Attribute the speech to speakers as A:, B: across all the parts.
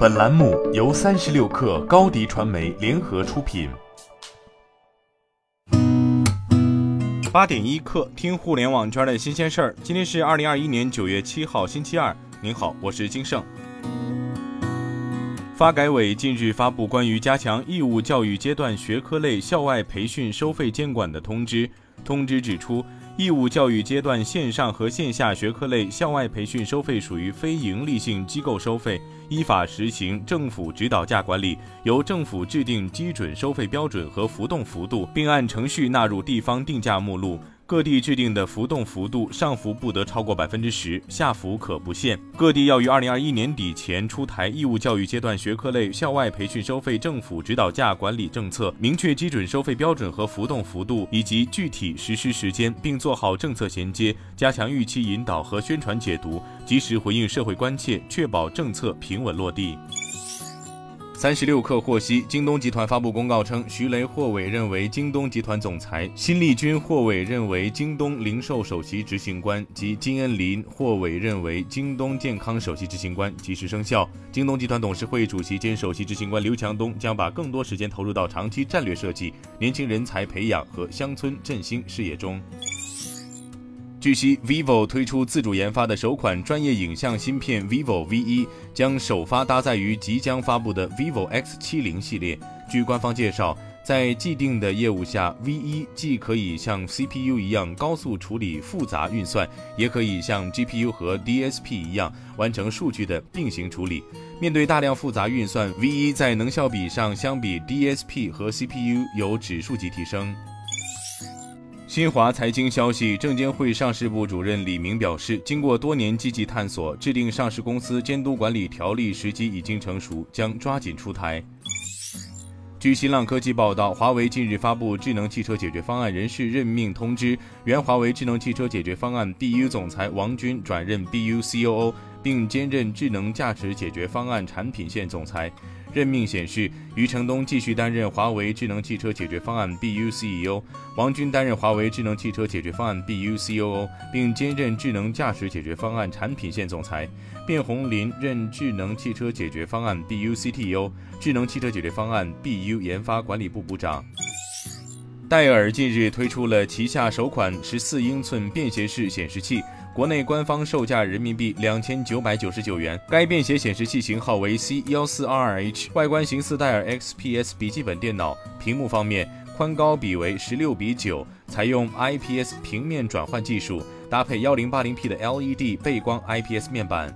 A: 本栏目由三十六氪高低传媒联合出品。
B: 八点一刻，听互联网圈的新鲜事儿。今天是二零二一年九月七号，星期二。您好，我是金盛。发改委近日发布关于加强义务教育阶段学科类校外培训收费监管的通知。通知指出。义务教育阶段线上和线下学科类校外培训收费属于非营利性机构收费，依法实行政府指导价管理，由政府制定基准收费标准和浮动幅度，并按程序纳入地方定价目录。各地制定的浮动幅度上浮不得超过百分之十，下浮可不限。各地要于二零二一年底前出台义务教育阶段学科类校外培训收费政府指导价管理政策，明确基准收费标准和浮动幅度以及具体实施时间，并做好政策衔接，加强预期引导和宣传解读，及时回应社会关切，确保政策平稳落地。三十六氪获悉，京东集团发布公告称，徐雷获委任为京东集团总裁，辛立军获委任为京东零售首席执行官，及金恩林获委任为京东健康首席执行官，及时生效。京东集团董事会主席兼首席执行官刘强东将把更多时间投入到长期战略设计、年轻人才培养和乡村振兴事业中。据悉，vivo 推出自主研发的首款专业影像芯片 vivo V1，将首发搭载于即将发布的 vivo X70 系列。据官方介绍，在既定的业务下，V1 既可以像 CPU 一样高速处理复杂运算，也可以像 GPU 和 DSP 一样完成数据的并行处理。面对大量复杂运算，V1 在能效比上相比 DSP 和 CPU 有指数级提升。新华财经消息，证监会上市部主任李明表示，经过多年积极探索，制定上市公司监督管理条例时机已经成熟，将抓紧出台。据新浪科技报道，华为近日发布智能汽车解决方案人事任命通知，原华为智能汽车解决方案 BU 总裁王军转任 BU COO，并兼任智能驾驶解决方案产品线总裁。任命显示，余承东继续担任华为智能汽车解决方案 BU CEO，王军担任华为智能汽车解决方案 BU COO，并兼任智能驾驶解决方案产品线总裁。卞红林任智能汽车解决方案 BU CTO，智能汽车解决方案 BU 研发管理部部长。戴尔近日推出了旗下首款十四英寸便携式显示器。国内官方售价人民币两千九百九十九元。该便携显示器型号为 C 幺四二二 H，外观型似戴尔 XPS 笔记本电脑。屏幕方面，宽高比为十六比九，采用 IPS 平面转换技术，搭配幺零八零 P 的 LED 背光 IPS 面板。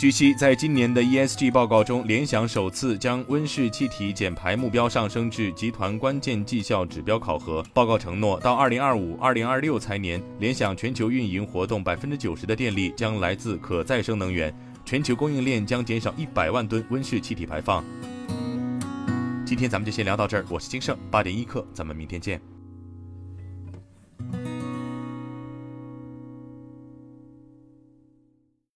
B: 据悉，在今年的 ESG 报告中，联想首次将温室气体减排目标上升至集团关键绩效指标考核。报告承诺，到2025、2026财年，联想全球运营活动百分之九十的电力将来自可再生能源，全球供应链将减少一百万吨温室气体排放。今天咱们就先聊到这儿，我是金盛八点一刻，咱们明天见。